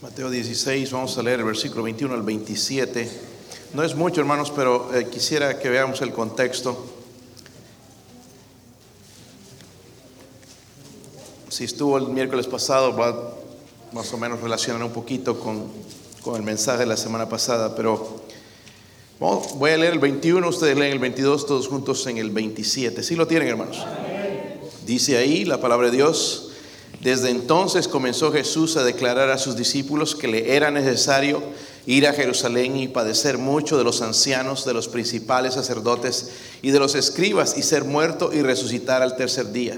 Mateo 16, vamos a leer el versículo 21 al 27. No es mucho, hermanos, pero eh, quisiera que veamos el contexto. Si estuvo el miércoles pasado, va más o menos relacionar un poquito con, con el mensaje de la semana pasada, pero voy a leer el 21, ustedes leen el 22, todos juntos en el 27. ¿Sí lo tienen, hermanos? Dice ahí la palabra de Dios. Desde entonces comenzó Jesús a declarar a sus discípulos que le era necesario ir a Jerusalén y padecer mucho de los ancianos, de los principales sacerdotes y de los escribas y ser muerto y resucitar al tercer día.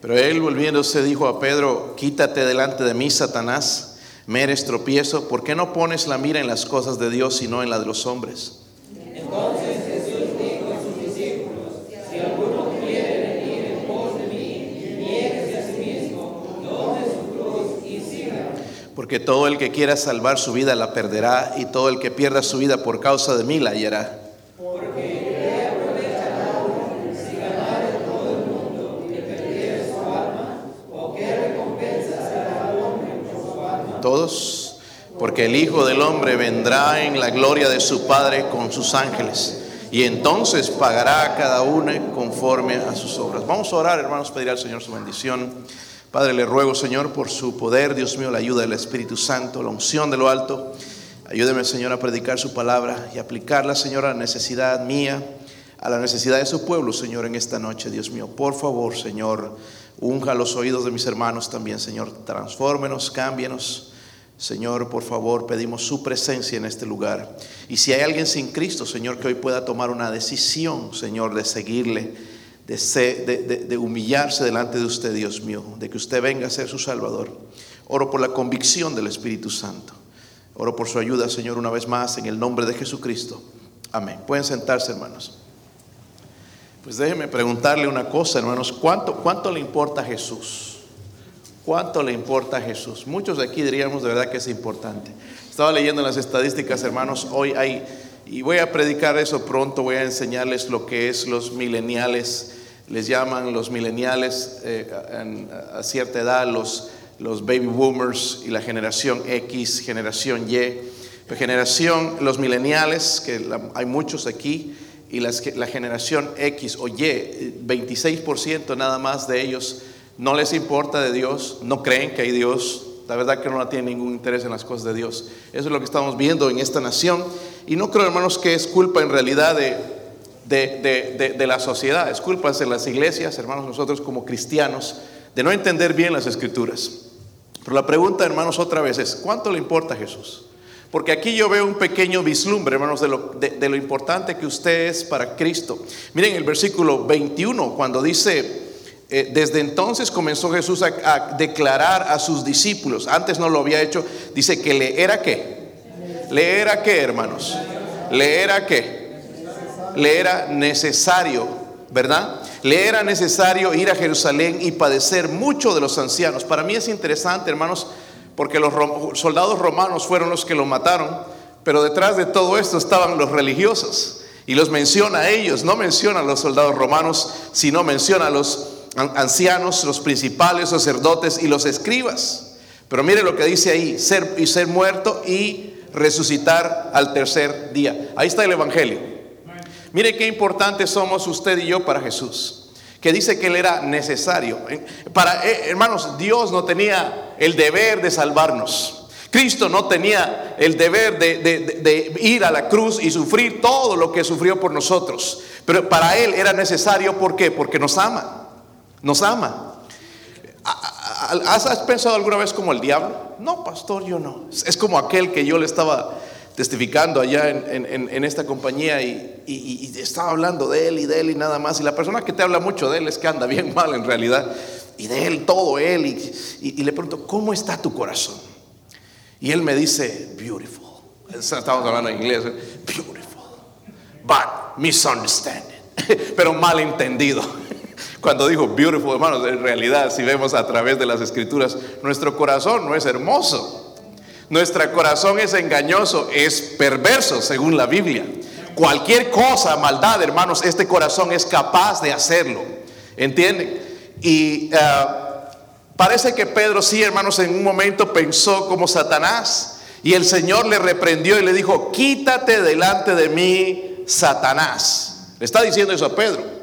Pero él volviéndose dijo a Pedro, quítate delante de mí, Satanás, me eres tropiezo, ¿por qué no pones la mira en las cosas de Dios sino en la de los hombres? Porque todo el que quiera salvar su vida la perderá, y todo el que pierda su vida por causa de mí la hallará. Todos, porque el Hijo del Hombre vendrá en la gloria de su Padre con sus ángeles, y entonces pagará a cada uno conforme a sus obras. Vamos a orar, hermanos, pedir al Señor su bendición. Padre, le ruego, Señor, por su poder, Dios mío, la ayuda del Espíritu Santo, la unción de lo alto. Ayúdeme, Señor, a predicar su palabra y aplicarla, Señor, a la necesidad mía, a la necesidad de su pueblo, Señor, en esta noche, Dios mío. Por favor, Señor, unja los oídos de mis hermanos también, Señor. Transfórmenos, cámbienos. Señor, por favor, pedimos su presencia en este lugar. Y si hay alguien sin Cristo, Señor, que hoy pueda tomar una decisión, Señor, de seguirle, de, se- de- de- de humillarse delante de usted, Dios mío, de que usted venga a ser su Salvador. Oro por la convicción del Espíritu Santo. Oro por su ayuda, Señor, una vez más, en el nombre de Jesucristo. Amén. Pueden sentarse, hermanos. Pues déjeme preguntarle una cosa, hermanos. ¿Cuánto, cuánto le importa a Jesús? ¿Cuánto le importa a Jesús? Muchos de aquí diríamos de verdad que es importante. Estaba leyendo las estadísticas, hermanos. Hoy hay, y voy a predicar eso pronto, voy a enseñarles lo que es los mileniales. Les llaman los mileniales eh, a cierta edad, los, los baby boomers y la generación X, generación Y. La generación, los mileniales, que hay muchos aquí, y las la generación X o Y, eh, 26% nada más de ellos no les importa de Dios, no creen que hay Dios, la verdad que no tienen ningún interés en las cosas de Dios. Eso es lo que estamos viendo en esta nación. Y no creo, hermanos, que es culpa en realidad de, de, de- de- la sociedad, es culpa de las iglesias, hermanos, nosotros como cristianos, de no entender bien las escrituras. Pero la pregunta, hermanos, otra vez es, ¿cuánto le importa a Jesús? Porque aquí yo veo un pequeño vislumbre, hermanos, de lo, de- de lo importante que usted es para Cristo. Miren el versículo 21, cuando dice, eh, desde entonces comenzó Jesús a, declarar a sus discípulos, antes no lo había hecho, dice que le era qué. ¿Le era qué, hermanos? ¿Le era qué? le era necesario, ¿verdad? Le era necesario ir a Jerusalén y padecer mucho de los ancianos. Para mí es interesante, hermanos, porque los soldados romanos fueron los que lo mataron, pero detrás de todo esto estaban los religiosos. Y los menciona a ellos, no menciona a los soldados romanos, sino menciona a los ancianos, los principales sacerdotes y los escribas. Pero mire lo que dice ahí, ser y ser muerto y resucitar al tercer día. Ahí está el evangelio. Mire qué importantes somos usted y yo para Jesús. Que dice que Él era necesario. Para, eh, hermanos, Dios no tenía el deber de salvarnos. Cristo no tenía el deber de, de- ir a la cruz y sufrir todo lo que sufrió por nosotros. Pero para Él era necesario, ¿por qué? Porque nos ama. Nos ama. ¿Has pensado alguna vez como el diablo? No, pastor, yo no. Es como aquel que yo le estaba testificando allá en, en- en- en esta compañía y, y- y estaba hablando de él y de él y nada más. Y la persona que te habla mucho de él es que anda bien mal en realidad. Y de él, todo él. Y, le pregunto, ¿cómo está tu corazón? Y él me dice, beautiful. Estamos hablando en inglés. ¿eh? Beautiful. But misunderstanding. Pero mal entendido. Cuando dijo beautiful, hermanos, en realidad, si vemos a través de las escrituras, nuestro corazón no es hermoso. Nuestro corazón es engañoso, es perverso según la Biblia. Cualquier cosa, maldad, hermanos, este corazón es capaz de hacerlo. ¿Entienden? Y eh, parece que Pedro sí, hermanos, en un momento pensó como Satanás. Y el Señor le reprendió y le dijo, quítate delante de mí, Satanás. Le está diciendo eso a Pedro.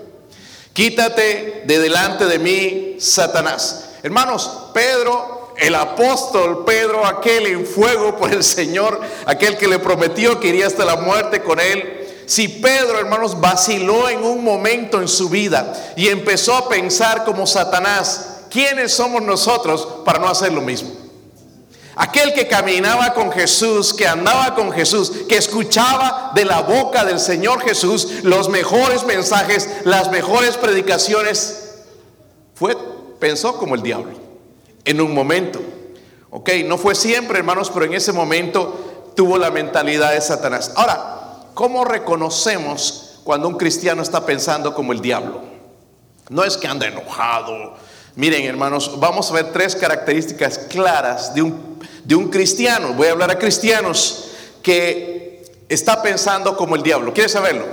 Quítate de delante de mí, Satanás. Hermanos, Pedro, el apóstol Pedro, aquel en fuego por el Señor, aquel que le prometió que iría hasta la muerte con él. Si Pedro, hermanos, vaciló en un momento en su vida y empezó a pensar como Satanás, ¿quiénes somos nosotros para no hacer lo mismo? Aquel que caminaba con Jesús, que andaba con Jesús, que escuchaba de la boca del Señor Jesús los mejores mensajes, las mejores predicaciones, fue, pensó como el diablo en un momento. Ok, no fue siempre, hermanos, pero en ese momento tuvo la mentalidad de Satanás. Ahora, ¿cómo reconocemos cuando un cristiano está pensando como el diablo? No es que anda enojado. Miren, hermanos, vamos a ver tres características claras de un de un cristiano, voy a hablar a cristianos, que está pensando como el diablo. ¿Quieres saberlo?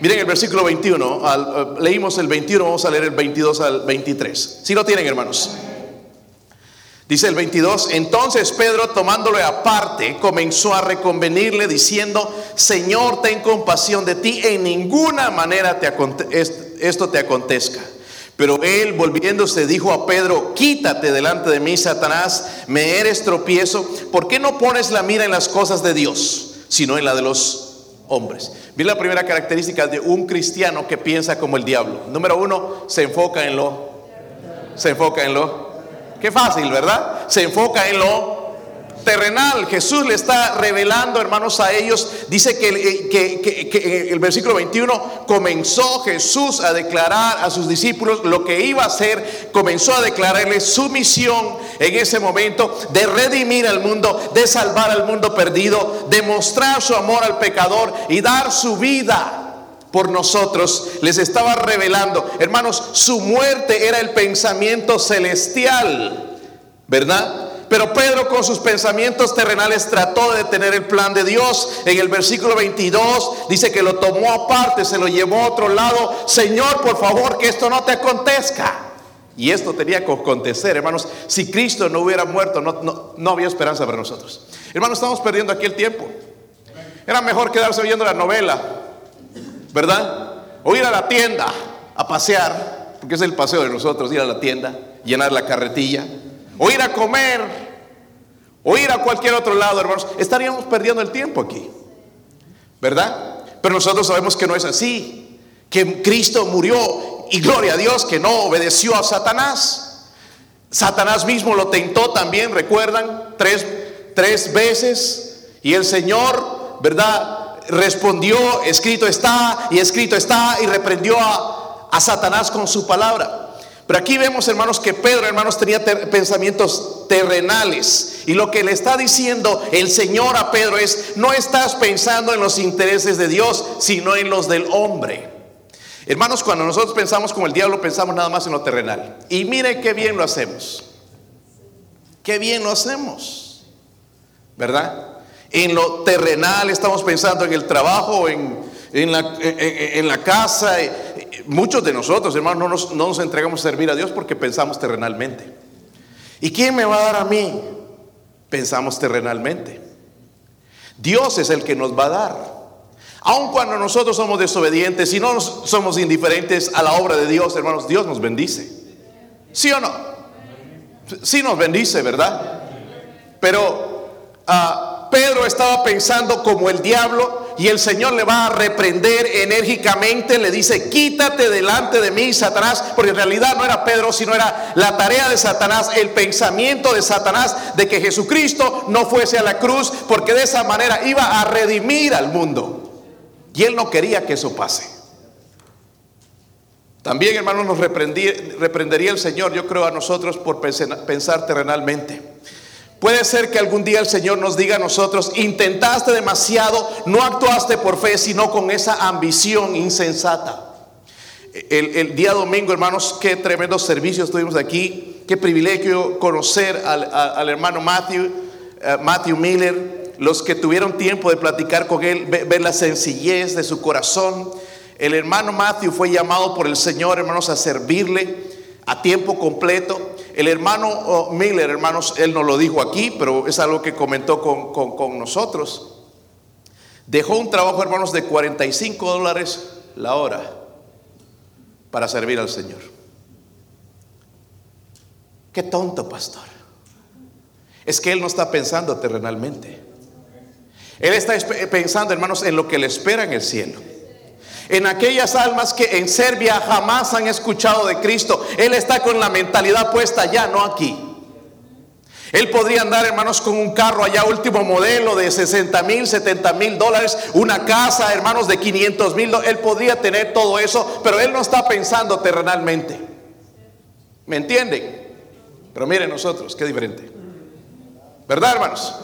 Miren el versículo 21, eh, leímos el 21, vamos a leer el 22 al 23. Si lo tienen, hermanos. Dice el 22, entonces Pedro tomándolo aparte comenzó a reconvenirle diciendo, Señor, ten compasión de ti, en ninguna manera te esto te acontezca. Pero él volviéndose dijo a Pedro, quítate delante de mí, Satanás, me eres tropiezo. ¿Por qué no pones la mira en las cosas de Dios, sino en la de los hombres? Vi la primera característica de un cristiano que piensa como el diablo. Número uno, se enfoca en lo. Se enfoca en lo. Qué fácil, ¿verdad? Se enfoca en lo terrenal. Jesús le está revelando, hermanos, a ellos. Dice que, eh, el versículo 21 comenzó Jesús a declarar a sus discípulos lo que iba a hacer. Comenzó a declararles su misión en ese momento de redimir al mundo, de salvar al mundo perdido, de mostrar su amor al pecador y dar su vida por nosotros, les estaba revelando, hermanos, su muerte era el pensamiento celestial, ¿verdad? Pero Pedro con sus pensamientos terrenales trató de detener el plan de Dios. En el versículo 22 dice que lo tomó aparte, se lo llevó a otro lado. Señor, por favor, que esto no te acontezca. Y esto tenía que acontecer, hermanos. Si Cristo no hubiera muerto, no, había esperanza para nosotros. Hermanos, estamos perdiendo aquí el tiempo. Era mejor quedarse viendo la novela, ¿verdad? O ir a la tienda a pasear, porque es el paseo de nosotros, ir a la tienda, llenar la carretilla o ir a comer, o ir a cualquier otro lado, hermanos, estaríamos perdiendo el tiempo aquí. ¿Verdad? Pero nosotros sabemos que no es así, que Cristo murió y gloria a Dios que no obedeció a Satanás. Satanás mismo lo tentó también, recuerdan, tres, tres veces. Y el Señor, ¿verdad? Respondió, escrito está, y escrito está, y reprendió a, a Satanás con su palabra. Pero aquí vemos, hermanos, que Pedro, hermanos, tenía pensamientos terrenales. Y lo que le está diciendo el Señor a Pedro es, no estás pensando en los intereses de Dios, sino en los del hombre. Hermanos, cuando nosotros pensamos como el diablo, pensamos nada más en lo terrenal. Y mire qué bien lo hacemos. Qué bien lo hacemos. ¿Verdad? En lo terrenal estamos pensando en el trabajo, en, en, la, en la casa muchos de nosotros, hermanos, no nos, entregamos a servir a Dios porque pensamos terrenalmente. ¿Y quién me va a dar a mí? Pensamos terrenalmente. Dios es el que nos va a dar. Aun cuando nosotros somos desobedientes y no somos indiferentes a la obra de Dios, hermanos, Dios nos bendice. ¿Sí o no? Sí nos bendice, ¿verdad? Pero uh, Pedro estaba pensando como el diablo y el Señor le va a reprender enérgicamente, le dice, quítate delante de mí, Satanás, porque en realidad no era Pedro, sino era la tarea de Satanás, el pensamiento de Satanás de que Jesucristo no fuese a la cruz, porque de esa manera iba a redimir al mundo. Y él no quería que eso pase. También, hermanos, nos reprendería el Señor, yo creo, a nosotros por pensar terrenalmente. Puede ser que algún día el Señor nos diga a nosotros, intentaste demasiado, no actuaste por fe, sino con esa ambición insensata. El, día domingo, hermanos, qué tremendo servicio estuvimos aquí, qué privilegio conocer al, hermano Matthew, eh, Matthew Miller, los que tuvieron tiempo de platicar con él, ver la sencillez de su corazón. El hermano Matthew fue llamado por el Señor, hermanos, a servirle a tiempo completo. El hermano oh, Miller, hermanos, él no lo dijo aquí, pero es algo que comentó con, con nosotros. Dejó un trabajo, hermanos, de 45 dólares la hora para servir al Señor. Qué tonto, pastor. Es que él no está pensando terrenalmente. Él está pensando, hermanos, en lo que le espera en el cielo. En aquellas almas que en Serbia jamás han escuchado de Cristo. Él está con la mentalidad puesta allá, no aquí. Él podría andar, hermanos, con un carro allá último modelo de 60 mil, 70 mil dólares, una casa, hermanos, de 500 mil. Él podría tener todo eso, pero él no está pensando terrenalmente. ¿Me entienden? Pero miren nosotros, qué diferente. ¿Verdad, hermanos?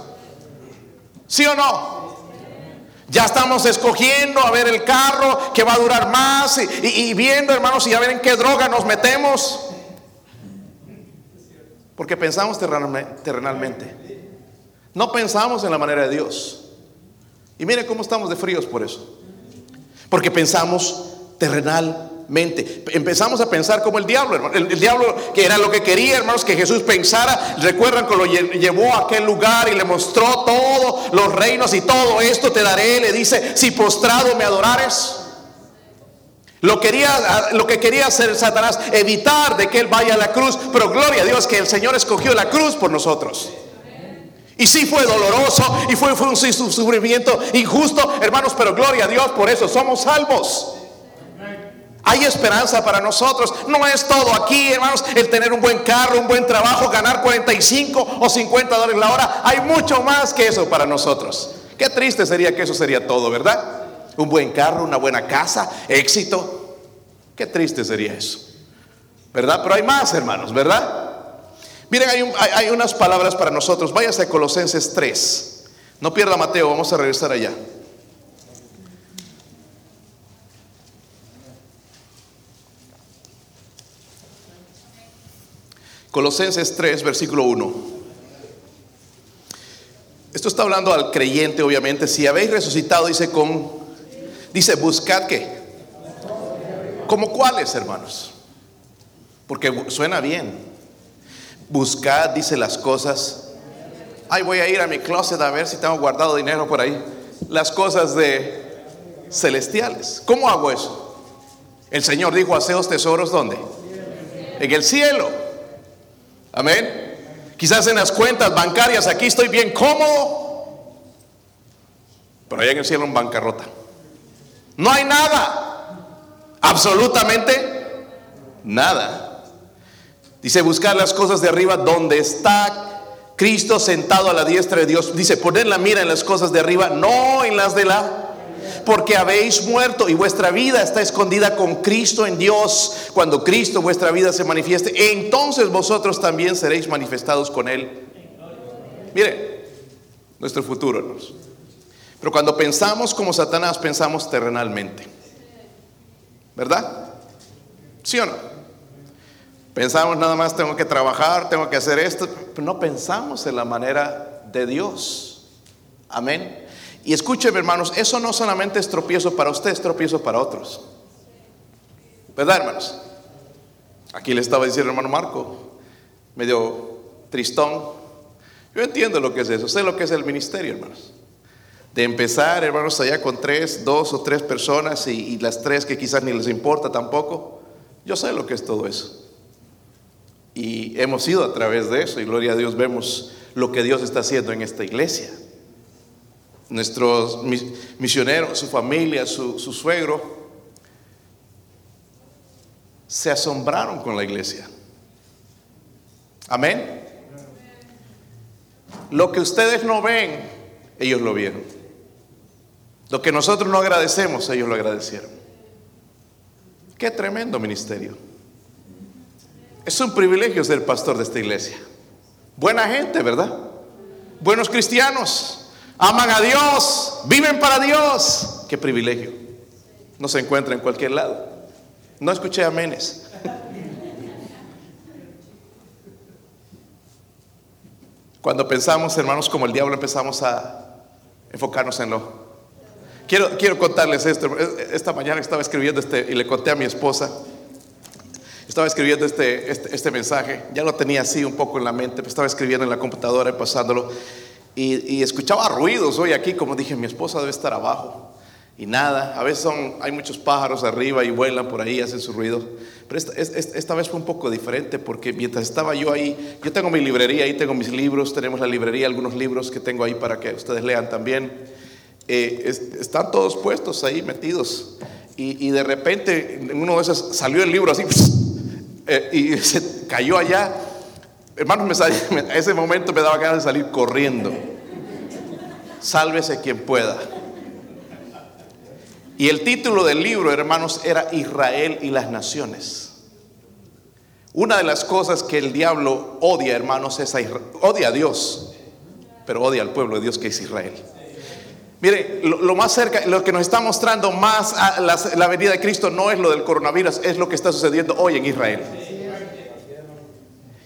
¿Sí o no? Ya estamos escogiendo a ver el carro que va a durar más y, viendo, hermanos, y a ver en qué droga nos metemos. Porque pensamos terrenalmente. No pensamos en la manera de Dios. Y mire cómo estamos de fríos por eso. Porque pensamos terrenalmente. Empezamos a pensar como el diablo, hermano. El, diablo que era lo que quería, hermanos, que Jesús pensara. Recuerdan que lo llevó a aquel lugar y le mostró todos los reinos y todo esto te daré. Le dice, si postrado me adorares. Lo, quería, lo que quería hacer Satanás, evitar de que él vaya a la cruz, pero gloria a Dios que el Señor escogió la cruz por nosotros. Y sí fue doloroso y fue, fue un sufrimiento injusto, hermanos, pero gloria a Dios por eso, somos salvos. Hay esperanza para nosotros. No es todo aquí, hermanos, el tener un buen carro, un buen trabajo, ganar 45 o 50 dólares la hora. Hay mucho más que eso para nosotros. Qué triste sería que eso sería todo, ¿verdad? un buen carro, una buena casa, éxito. Qué triste sería eso. ¿Verdad? Pero hay más, hermanos, ¿verdad? Miren, hay, unas palabras para nosotros. Váyase a Colosenses 3. No pierda Mateo, vamos a regresar allá. Colosenses 3, versículo 1. Esto está hablando al creyente, obviamente. Si habéis resucitado, dice, con Dice, buscad qué. ¿Como cuáles, hermanos? Porque suena bien. Buscad, dice las cosas. Ay, voy a ir a mi closet a ver si tengo guardado dinero por ahí. Las cosas de celestiales. ¿Cómo hago eso? El Señor dijo, haceos tesoros ¿dónde? En el cielo. Amén. Quizás en las cuentas bancarias aquí estoy bien cómodo. Pero allá en el cielo en bancarrota. No hay nada. Absolutamente nada. Dice, buscar las cosas de arriba donde está Cristo sentado a la diestra de Dios. Dice, poner la mira en las cosas de arriba, no en las de la... Porque habéis muerto y vuestra vida está escondida con Cristo en Dios. Cuando Cristo vuestra vida se manifieste, entonces vosotros también seréis manifestados con Él. Mire, nuestro futuro. Pero cuando pensamos como Satanás, pensamos terrenalmente. ¿Verdad? ¿Sí o no? Pensamos nada más, tengo que trabajar, tengo que hacer esto, pero no pensamos en la manera de Dios. Amén. Y escúcheme, hermanos, eso no solamente es tropiezo para usted, es tropiezo para otros. ¿Verdad, hermanos? Aquí le estaba diciendo hermano Marco, medio tristón. Yo entiendo lo que es eso, sé lo que es el ministerio, hermanos de empezar, hermanos, allá con tres, dos o tres personas y, las tres que quizás ni les importa tampoco. Yo sé lo que es todo eso. Y hemos ido a través de eso y gloria a Dios vemos lo que Dios está haciendo en esta iglesia. Nuestros misioneros, su familia, su, su suegro, se asombraron con la iglesia. Amén. Lo que ustedes no ven, ellos lo vieron. Lo que nosotros no agradecemos, ellos lo agradecieron. Qué tremendo ministerio. Es un privilegio ser pastor de esta iglesia. Buena gente, ¿verdad? Buenos cristianos. Aman a Dios. Viven para Dios. Qué privilegio. No se encuentra en cualquier lado. No escuché amenes. Cuando pensamos, hermanos, como el diablo, empezamos a enfocarnos en lo. Quiero, quiero contarles esto. Esta mañana estaba escribiendo este y le conté a mi esposa. Estaba escribiendo este, este, este mensaje, ya lo tenía así un poco en la mente, estaba escribiendo en la computadora y pasándolo. Y, escuchaba ruidos hoy aquí, como dije, mi esposa debe estar abajo. Y nada, a veces son, hay muchos pájaros arriba y vuelan por ahí, hacen su ruido. Pero esta, esta, vez fue un poco diferente porque mientras estaba yo ahí, yo tengo mi librería, ahí tengo mis libros, tenemos la librería, algunos libros que tengo ahí para que ustedes lean también. Eh, están todos puestos ahí metidos. Y, de repente en uno de esos salió el libro así eh, y se cayó allá. Hermanos, me a ese momento me daba ganas de salir corriendo. Sálvese quien pueda. Y el título del libro, hermanos, era Israel y las naciones. Una de las cosas que el diablo odia, hermanos, es a odia a Dios, pero odia al pueblo de Dios que es Israel. Mire, lo, más cerca, lo que nos está mostrando más a la, venida de Cristo no es lo del coronavirus, es lo que está sucediendo hoy en Israel.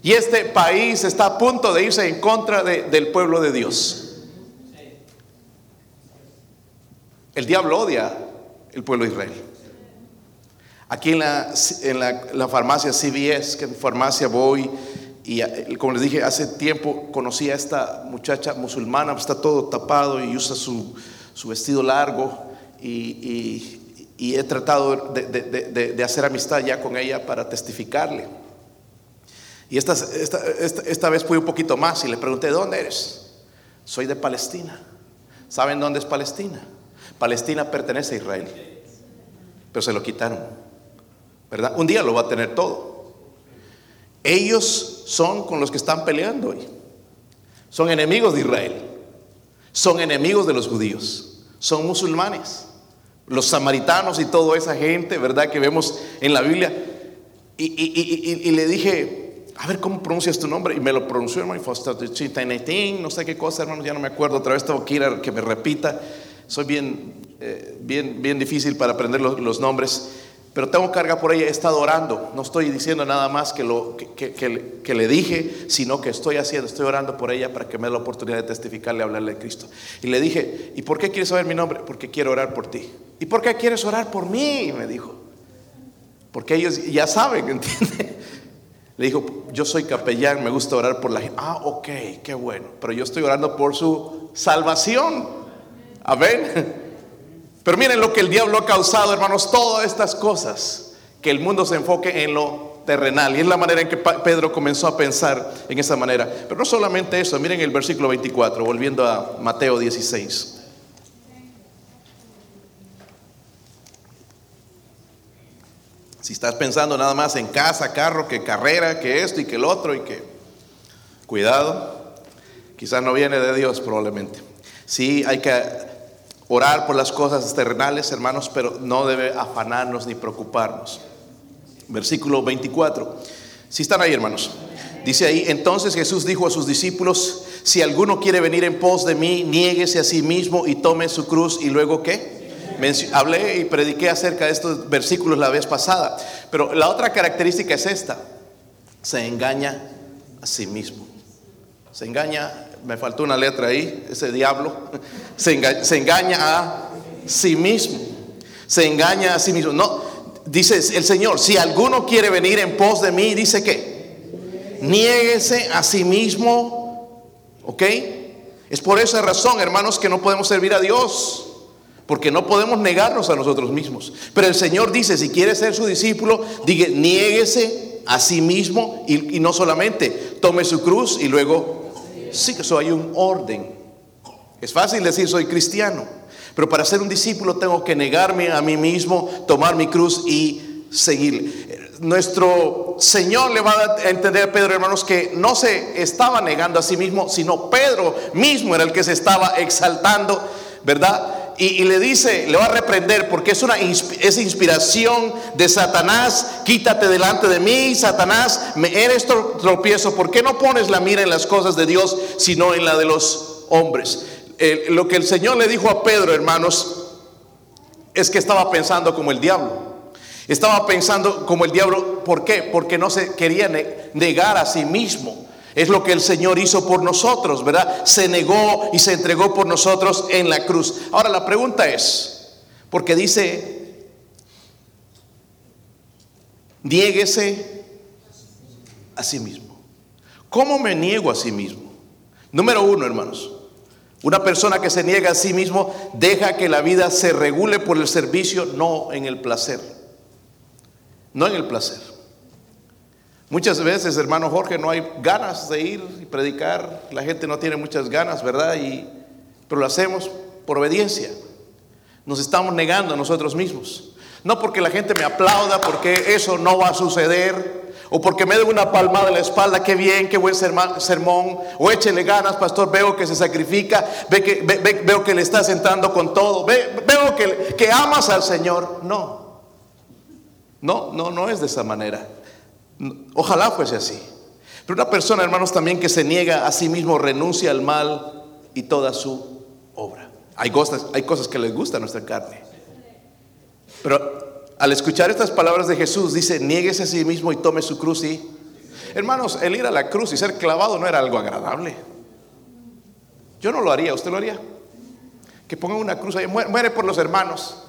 Y este país está a punto de irse en contra del pueblo de Dios. El diablo odia el pueblo de Israel. Aquí en la, en la, farmacia CBS, que en farmacia voy, y eh, como les dije, hace tiempo conocí a esta muchacha musulmana, está todo tapado y usa su, su vestido largo, y, y, he tratado de, de, de, hacer amistad ya con ella para testificarle. Y esta, esta, esta, esta vez fui un poquito más y le pregunté, ¿dónde eres? Soy de Palestina. ¿Saben dónde es Palestina? Palestina pertenece a Israel, pero se lo quitaron. ¿Verdad? Un día lo va a tener todo. Ellos son con los que están peleando hoy. Son enemigos de Israel. Son enemigos de los judíos. Son musulmanes. Los samaritanos y toda esa gente, ¿verdad? Que vemos en la Biblia. Y, le dije, a ver cómo pronuncias tu nombre. Y me lo pronunció, hermano. No sé qué cosa, hermano, ya no me acuerdo. Otra vez tengo que ir a que me repita soy bien, eh, bien, bien difícil para aprender los, nombres, pero tengo carga por ella, he estado orando, no estoy diciendo nada más que lo que, le dije, sino que estoy haciendo, estoy orando por ella para que me dé la oportunidad de testificarle, hablarle de Cristo. Y le dije, ¿y por qué quieres saber mi nombre? Porque quiero orar por ti. ¿Y por qué quieres orar por mí? Y me dijo, porque ellos ya saben, ¿entiende? Le dijo, yo soy capellán, me gusta orar por la gente. Ah, ok, qué bueno, pero yo estoy orando por su salvación. Amén. Pero miren lo que el diablo ha causado, hermanos, todas estas cosas, que el mundo se enfoque en lo terrenal. Y es la manera en que Pedro comenzó a pensar en esa manera. Pero no solamente eso, miren el versículo 24, volviendo a Mateo 16. Si estás pensando nada más en casa, carro, que carrera, que esto y que el otro y que... Cuidado, quizás no viene de Dios probablemente. Sí, hay que orar por las cosas terrenales, hermanos, pero no debe afanarnos ni preocuparnos. Versículo 24. Si están ahí, hermanos. Dice ahí, entonces Jesús dijo a sus discípulos, si alguno quiere venir en pos de mí, niéguese a sí mismo y tome su cruz y luego qué? Hablé y prediqué acerca de estos versículos la vez pasada, pero la otra característica es esta, se engaña a sí mismo. Se engaña me faltó una letra ahí, ese diablo, se engaña, a sí mismo. Se engaña a sí mismo. No, dice el Señor, si alguno quiere venir en pos de mí, dice que niéguese a sí mismo, ¿ok? Es por esa razón, hermanos, que no podemos servir a Dios. Porque no podemos negarnos a nosotros mismos. Pero el Señor dice, si quiere ser su discípulo, diga, niéguese a sí mismo y, no solamente tome su cruz y luego Sí, que eso hay un orden. Es fácil decir soy cristiano, pero para ser un discípulo tengo que negarme a mí mismo, tomar mi cruz y seguir. Nuestro Señor le va a entender a Pedro, hermanos, que no se estaba negando a sí mismo, sino Pedro mismo era el que se estaba exaltando, ¿verdad? Y, le dice, le va a reprender porque es una es inspiración de Satanás. Quítate delante de mí, Satanás, me eres tropiezo. ¿Por qué no pones la mira en las cosas de Dios, sino en la de los hombres? lo que el Señor le dijo a Pedro, hermanos, es que estaba pensando como el diablo. Estaba pensando como el diablo, ¿por qué? Porque no se quería negar a sí mismo. Es lo que el Señor hizo por nosotros, ¿verdad? Se negó y se entregó por nosotros en la cruz. Ahora la pregunta es, porque dice, niéguese a sí mismo. ¿Cómo me niego a sí mismo? Número uno, hermanos, una persona que se niega a sí mismo deja que la vida se regule por el servicio, no en el placer. No en el placer. Muchas veces, hermano Jorge, no hay ganas de ir y predicar, la gente no tiene muchas ganas, ¿verdad? Y, pero lo hacemos por obediencia. Nos estamos negando a nosotros mismos. No porque la gente me aplauda, porque eso no va a suceder, o porque me dé una palmada en la espalda, qué bien, qué buen sermón, o échele ganas, pastor, veo que se sacrifica, ve que, veo que le estás entrando con todo, veo que, que amas al Señor. No, no, no, no es de esa manera. Ojalá fuese así. Pero una persona, hermanos, también que se niega a sí mismo, renuncia al mal y toda su obra. Hay cosas, hay cosas que les gusta a nuestra carne. Pero al escuchar estas palabras de Jesús, dice, niéguese a sí mismo y tome su cruz y... Hermanos, el ir a la cruz y ser clavado no era algo agradable. Yo no lo haría, ¿usted lo haría? Que pongan una cruz ahí, muere por los hermanos.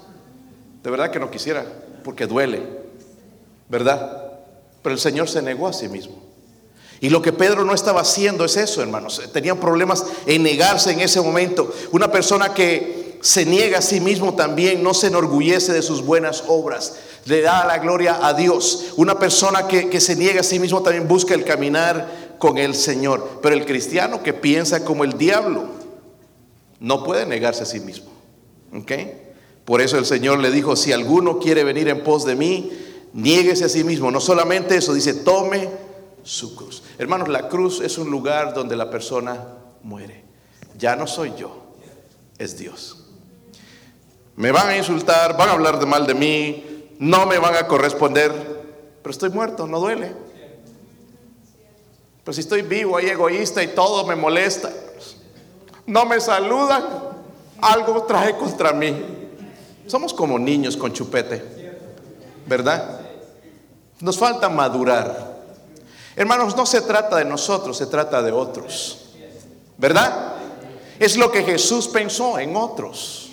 De verdad que no quisiera, porque duele, ¿verdad? Pero el Señor se negó a sí mismo. Y lo que Pedro no estaba haciendo es eso, hermanos. Tenían problemas en negarse en ese momento. Una persona que se niega a sí mismo también no se enorgullece de sus buenas obras. Le da la gloria a Dios. Una persona que, que se niega a sí mismo también busca el caminar con el Señor. Pero el cristiano que piensa como el diablo no puede negarse a sí mismo. Por eso el Señor le dijo, si alguno quiere venir en pos de mí, Niéguese a sí mismo. No solamente eso, dice, tome su cruz. Hermanos, la cruz es un lugar donde la persona muere. Ya no soy yo, es Dios. Me van a insultar, van a hablar de mal de mí, no me van a corresponder, pero estoy muerto, no duele. Pero si estoy vivo, hay egoísta y todo me molesta, no me saludan, algo trae contra mí. Somos como niños con chupete, ¿verdad? Nos falta madurar. Hermanos, no se trata de nosotros, se trata de otros. ¿Verdad? Es lo que Jesús pensó en otros.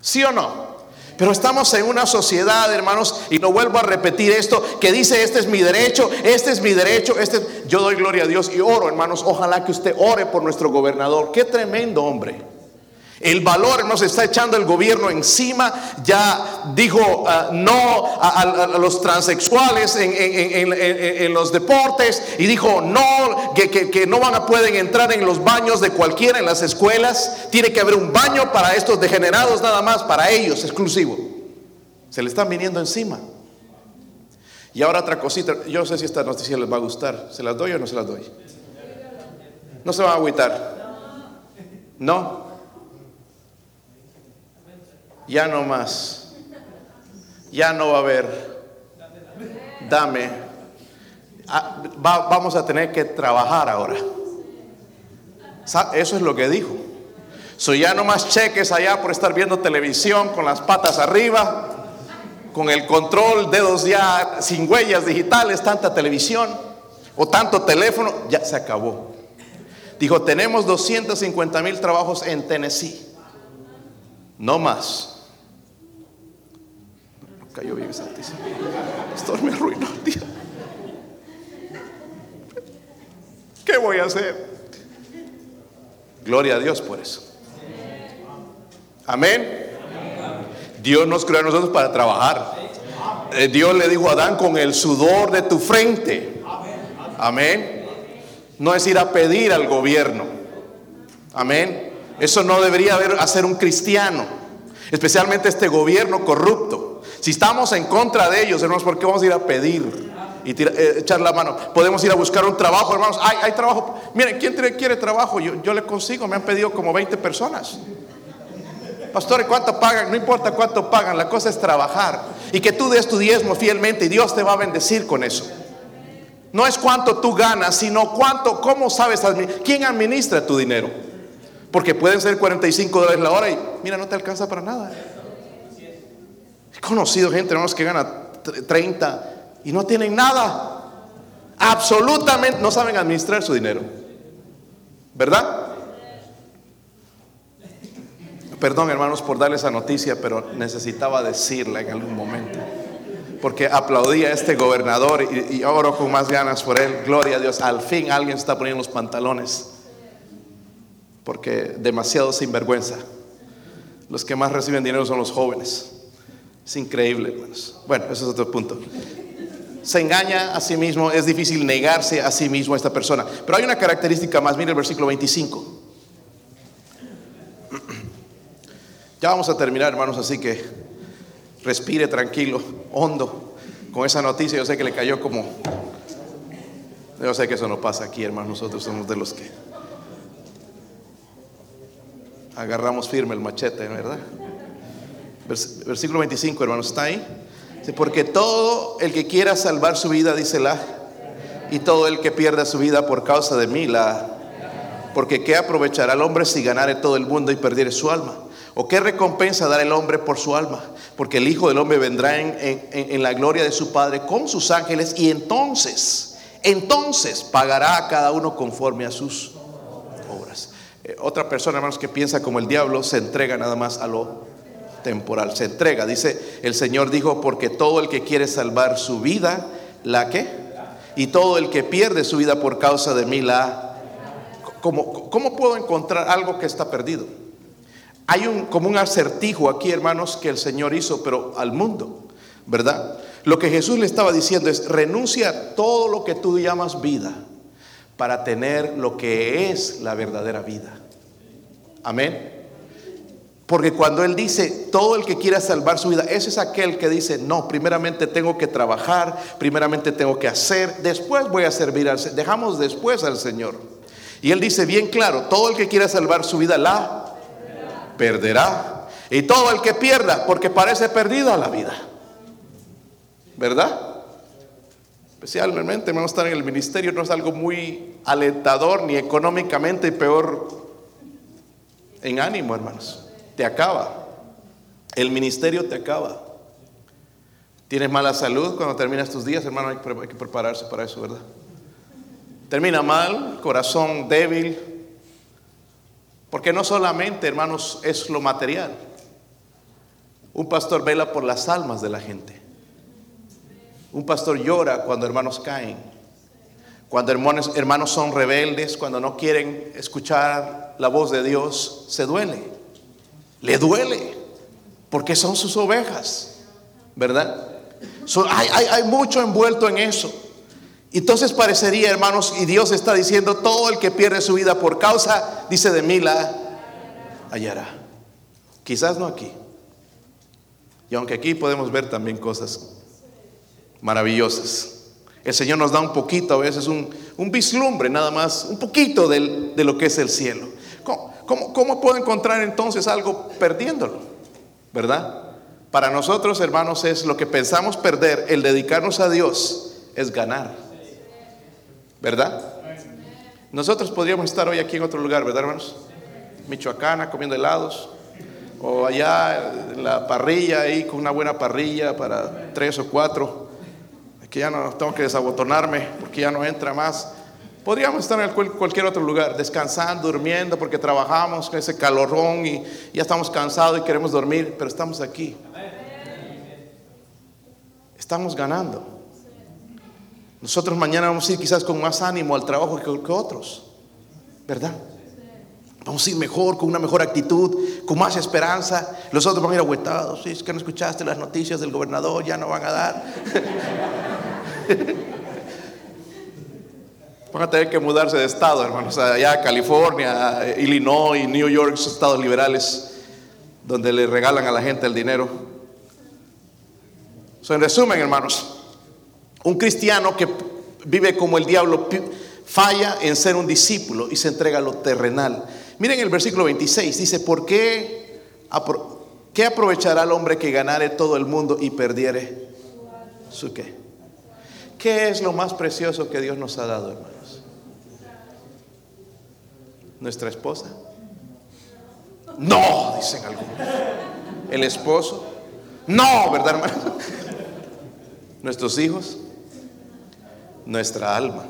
¿Sí o no? Pero estamos en una sociedad, hermanos, y no vuelvo a repetir esto, que dice, este es mi derecho, este es mi derecho, este... Yo doy gloria a Dios y oro, hermanos, ojalá que usted ore por nuestro gobernador. Qué tremendo hombre. El valor nos está echando el gobierno encima. Ya dijo ah, no a, los transexuales en, los deportes y dijo no, que, no van a pueden entrar en los baños de cualquiera en las escuelas. Tiene que haber un baño para estos degenerados nada más, para ellos, exclusivo. Se le están viniendo encima. Y ahora otra cosita, yo no sé si esta noticia les va a gustar. ¿Se las doy o no se las doy? No se van a agüitar. No ya no más, ya no va a haber, dame, ah, vamos a tener que trabajar ahora. Eso es lo que dijo. So ya no más cheques allá por estar viendo televisión con las patas arriba, con el control, dedos ya sin huellas digitales, tanta televisión o tanto teléfono, ya se acabó. Dijo, tenemos 250 mil trabajos en Tennessee, no más. Cayó bien santísimo. Esto me arruinó el. ¿Qué voy a hacer? Gloria a Dios por eso. Amén. Dios nos creó a nosotros para trabajar. Eh, Dios le dijo a Adán con el sudor de tu frente. Amén. No es ir a pedir al gobierno. Amén. Eso no debería hacer un cristiano. Especialmente este gobierno corrupto. Si estamos en contra de ellos, hermanos, ¿por qué vamos a ir a pedir y eh, echar la mano? Podemos ir a buscar un trabajo, hermanos. Hay, hay trabajo. Miren, ¿quién quiere trabajo? Yo, yo le consigo. Me han pedido como 20 personas. Pastor, ¿cuánto pagan? No importa cuánto pagan, la cosa es trabajar. Y que tú des tu diezmo fielmente y Dios te va a bendecir con eso. No es cuánto tú ganas, sino cuánto, cómo sabes, quién administra tu dinero. Porque pueden ser 45 dólares la hora y mira, no te alcanza para nada conocido gente, hermanos, que gana 30 y no tienen nada. absolutamente no saben administrar su dinero. ¿Verdad? Perdón hermanos por darle esa noticia, pero necesitaba decirla en algún momento. Porque aplaudía a este gobernador y, y oro con más ganas por él. Gloria a Dios. Al fin alguien está poniendo los pantalones. Porque demasiado sinvergüenza. Los que más reciben dinero son los jóvenes. Es increíble, hermanos. Bueno, ese es otro punto. Se engaña a sí mismo, es difícil negarse a sí mismo a esta persona. Pero hay una característica más, mire el versículo 25. Ya vamos a terminar, hermanos, así que respire tranquilo, hondo, con esa noticia. Yo sé que le cayó como... Yo sé que eso no pasa aquí, hermanos. Nosotros somos de los que agarramos firme el machete, ¿verdad? Versículo 25, hermanos, ¿está ahí? Porque todo el que quiera salvar su vida, dice la, y todo el que pierda su vida por causa de mí, la, porque ¿qué aprovechará el hombre si ganare todo el mundo y perdiere su alma? ¿O qué recompensa dará el hombre por su alma? Porque el Hijo del Hombre vendrá en, la gloria de su Padre con sus ángeles y entonces, entonces pagará a cada uno conforme a sus. Eh, otra persona, hermanos, que piensa como el diablo, se entrega nada más a lo temporal. Se entrega, dice el Señor dijo, porque todo el que quiere salvar su vida, ¿la qué? Y todo el que pierde su vida por causa de mí, la... ¿Cómo, cómo puedo encontrar algo que está perdido? Hay un, como un acertijo aquí, hermanos, que el Señor hizo, pero al mundo, ¿verdad? Lo que Jesús le estaba diciendo es, renuncia a todo lo que tú llamas vida para tener lo que es la verdadera vida. Amén. Porque cuando Él dice, todo el que quiera salvar su vida, ese es aquel que dice, no, primeramente tengo que trabajar, primeramente tengo que hacer, después voy a servir al Señor, dejamos después al Señor. Y Él dice bien claro, todo el que quiera salvar su vida la perderá. Y todo el que pierda, porque parece perdida la vida. ¿Verdad? Especialmente, a estar en el ministerio no es algo muy alentador, ni económicamente, y peor en ánimo, hermanos. Te acaba. El ministerio te acaba. Tienes mala salud cuando terminas tus días, hermano, hay que prepararse para eso, ¿verdad? Termina mal, corazón débil, porque no solamente, hermanos, es lo material. Un pastor vela por las almas de la gente. Un pastor llora cuando hermanos caen. Cuando hermanos, hermanos son rebeldes, cuando no quieren escuchar la voz de Dios, se duele. Le duele. Porque son sus ovejas. ¿Verdad? hay, hay mucho envuelto en eso. Entonces parecería, hermanos, y Dios está diciendo, todo el que pierde su vida por causa, dice de mí, la hallará. Quizás no aquí. Y aunque aquí podemos ver también cosas maravillosas. El Señor nos da un poquito, a veces un, un vislumbre, nada más, un poquito de lo que es el cielo. ¿Cómo, cómo puedo encontrar entonces algo perdiéndolo? ¿Verdad? Para nosotros, hermanos, es lo que pensamos perder, el dedicarnos a Dios, es ganar. ¿Verdad? Nosotros podríamos estar hoy aquí en otro lugar, ¿verdad, hermanos? Michoacana, comiendo helados. O allá en la parrilla, ahí con una buena parrilla para tres o cuatro. Que ya no tengo que desabotonarme porque ya no entra más. Podríamos estar en cualquier otro lugar, descansando, durmiendo, porque trabajamos con ese calorón y ya estamos cansados y queremos dormir, pero estamos aquí. Estamos ganando. Nosotros mañana vamos a ir quizás con más ánimo al trabajo que, otros, ¿verdad? Vamos a ir mejor, con una mejor actitud, con más esperanza. Los otros van a ir agüetados. Si es que no escuchaste las noticias del gobernador, ya no van a dar. van a tener que mudarse de estado, hermanos. Allá California, Illinois, New York, esos estados liberales, donde le regalan a la gente el dinero. en resumen, hermanos, un cristiano que vive como el diablo falla en ser un discípulo y se entrega a lo terrenal. Miren el versículo 26, dice, ¿por qué, qué aprovechará el hombre que ganare todo el mundo y perdiere su qué? ¿Qué es lo más precioso que Dios nos ha dado, hermanos? ¿Nuestra esposa? No, dicen algunos. ¿El esposo? No, ¿verdad, hermano? ¿Nuestros hijos? Nuestra alma.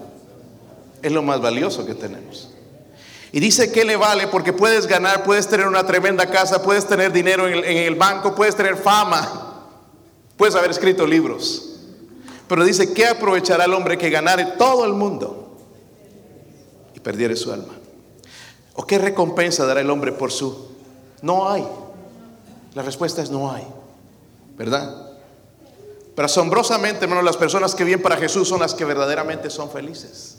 Es lo más valioso que tenemos. Y dice que le vale porque puedes ganar, puedes tener una tremenda casa, puedes tener dinero en el, banco, puedes tener fama, puedes haber escrito libros. Pero dice, ¿qué aprovechará el hombre que ganare todo el mundo y perdiere su alma? ¿O qué recompensa dará el hombre por su? No hay. La respuesta es no hay. ¿Verdad? Pero asombrosamente, hermano, las personas que viven para Jesús son las que verdaderamente son felices.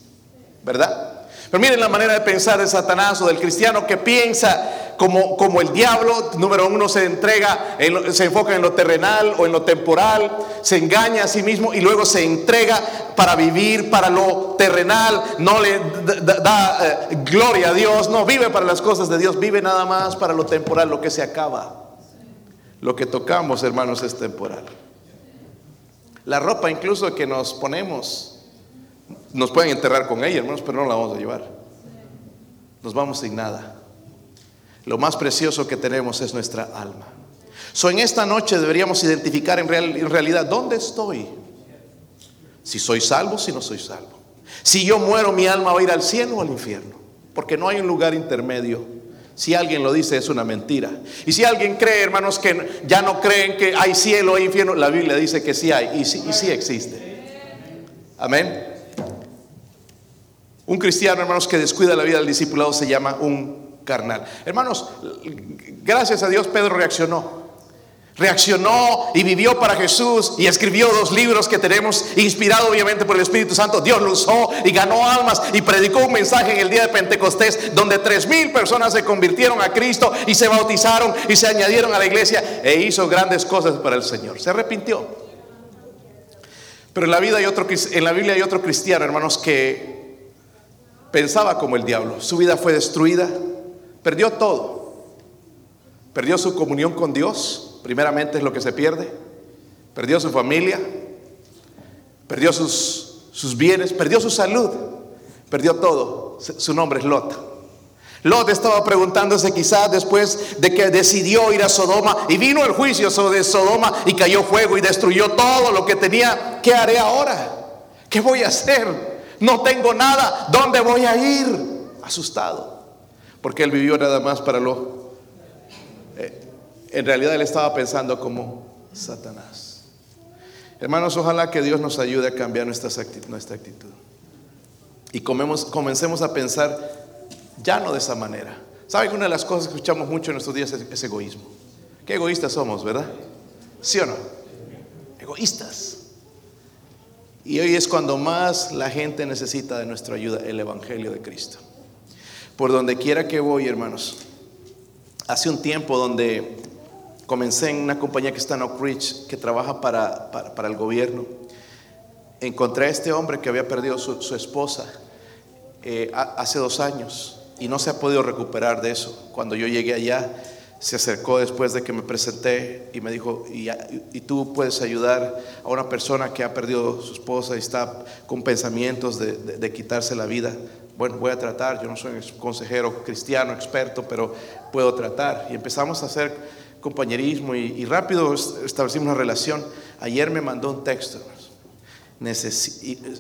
¿Verdad? Pero miren la manera de pensar de Satanás o del cristiano que piensa como, como el diablo, número uno, se entrega, se enfoca en lo terrenal o en lo temporal, se engaña a sí mismo y luego se entrega para vivir para lo terrenal, no le da, eh, gloria a Dios, no vive para las cosas de Dios, vive nada más para lo temporal, lo que se acaba. Lo que tocamos, hermanos, es temporal. La ropa incluso que nos ponemos, nos pueden enterrar con ella, hermanos, pero no la vamos a llevar. Nos vamos sin nada. Lo más precioso que tenemos es nuestra alma. So, en esta noche deberíamos identificar en, en realidad dónde estoy. Si soy salvo, si no soy salvo. Si yo muero, mi alma va a ir al cielo o al infierno. Porque no hay un lugar intermedio. Si alguien lo dice es una mentira. Y si alguien cree, hermanos, que ya no creen que hay cielo o infierno, la Biblia dice que sí hay y sí, y sí existe. Amén. Un cristiano, hermanos, que descuida la vida del discipulado se llama un carnal. Hermanos, gracias a Dios Pedro reaccionó. Reaccionó y vivió para Jesús y escribió dos libros que tenemos, inspirado obviamente por el Espíritu Santo. Dios lo usó y ganó almas y predicó un mensaje en el día de Pentecostés donde tres mil personas se convirtieron a Cristo y se bautizaron y se añadieron a la iglesia e hizo grandes cosas para el Señor. Se arrepintió. Pero en la, vida hay otro, en la Biblia hay otro cristiano, hermanos, que pensaba como el diablo. Su vida fue destruida, perdió todo. Perdió su comunión con Dios, primeramente es lo que se pierde. Perdió su familia, perdió sus, sus bienes, perdió su salud, perdió todo. Su nombre es Lot. Lot estaba preguntándose quizás después de que decidió ir a Sodoma y vino el juicio sobre Sodoma y cayó fuego y destruyó todo lo que tenía. ¿Qué haré ahora? ¿Qué voy a hacer? No tengo nada. ¿Dónde voy a ir? Asustado. Porque él vivió nada más para lo... Eh, en realidad él estaba pensando como Satanás. Hermanos, ojalá que Dios nos ayude a cambiar nuestra actitud. Y comencemos a pensar ya no de esa manera. ¿Saben que una de las cosas que escuchamos mucho en estos días es egoísmo? Qué egoístas somos, ¿verdad? ¿Sí o no? Egoístas. Y hoy es cuando más la gente necesita de nuestra ayuda, el Evangelio de Cristo. Por donde quiera que voy, hermanos. Hace un tiempo donde comencé en una compañía que está en Oak Ridge, que trabaja para, para, el gobierno. Encontré a este hombre que había perdido su, su esposa eh, hace dos años y no se ha podido recuperar de eso. Cuando yo llegué allá, se acercó después de que me presenté y me dijo, y, tú puedes ayudar a una persona que ha perdido su esposa y está con pensamientos de, quitarse la vida. Bueno, voy a tratar, yo no soy consejero cristiano, experto, pero puedo tratar. Y empezamos a hacer compañerismo y, rápido establecimos una relación. Ayer me mandó un texto.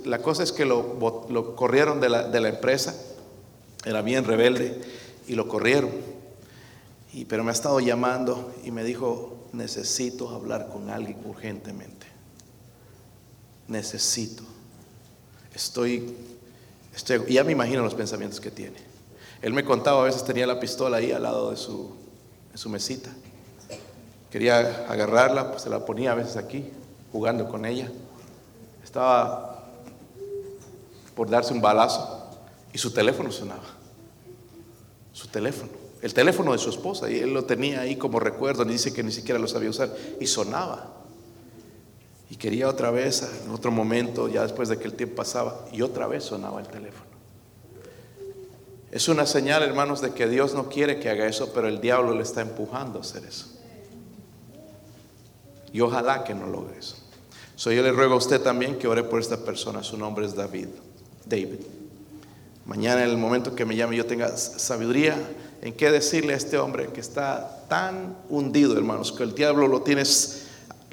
la cosa es que lo, corrieron de la empresa, era bien rebelde, y lo corrieron pero me ha estado llamando y me dijo, necesito hablar con alguien urgentemente. Necesito. Estoy, estoy, ya me imagino los pensamientos que tiene. Él me contaba, a veces tenía la pistola ahí al lado de su, de su mesita. Quería agarrarla, pues se la ponía a veces aquí, jugando con ella. Estaba por darse un balazo y su teléfono sonaba. Su teléfono el teléfono de su esposa y él lo tenía ahí como recuerdo, ni dice que ni siquiera lo sabía usar y sonaba. Y quería otra vez, en otro momento, ya después de que el tiempo pasaba, y otra vez sonaba el teléfono. Es una señal, hermanos, de que Dios no quiere que haga eso, pero el diablo le está empujando a hacer eso. Y ojalá que no logre eso. So, yo le ruego a usted también que ore por esta persona. Su nombre es David. David. Mañana en el momento que me llame yo tenga sabiduría en qué decirle a este hombre que está tan hundido, hermanos, que el diablo lo tienes,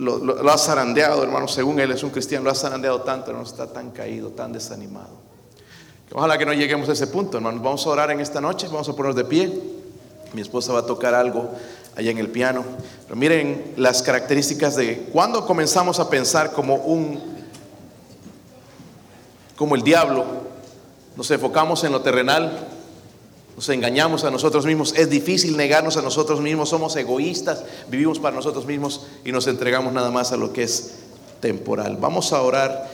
lo, ha zarandeado, hermano, según él es un cristiano, lo ha zarandeado tanto, no está tan caído, tan desanimado. Ojalá que no lleguemos a ese punto, hermanos. Vamos a orar en esta noche, vamos a ponernos de pie. Mi esposa va a tocar algo allá en el piano. Pero miren las características de cuando comenzamos a pensar como un como el diablo, nos enfocamos en lo terrenal, nos engañamos a nosotros mismos, es difícil negarnos a nosotros mismos, somos egoístas, vivimos para nosotros mismos y nos entregamos nada más a lo que es temporal. Vamos a orar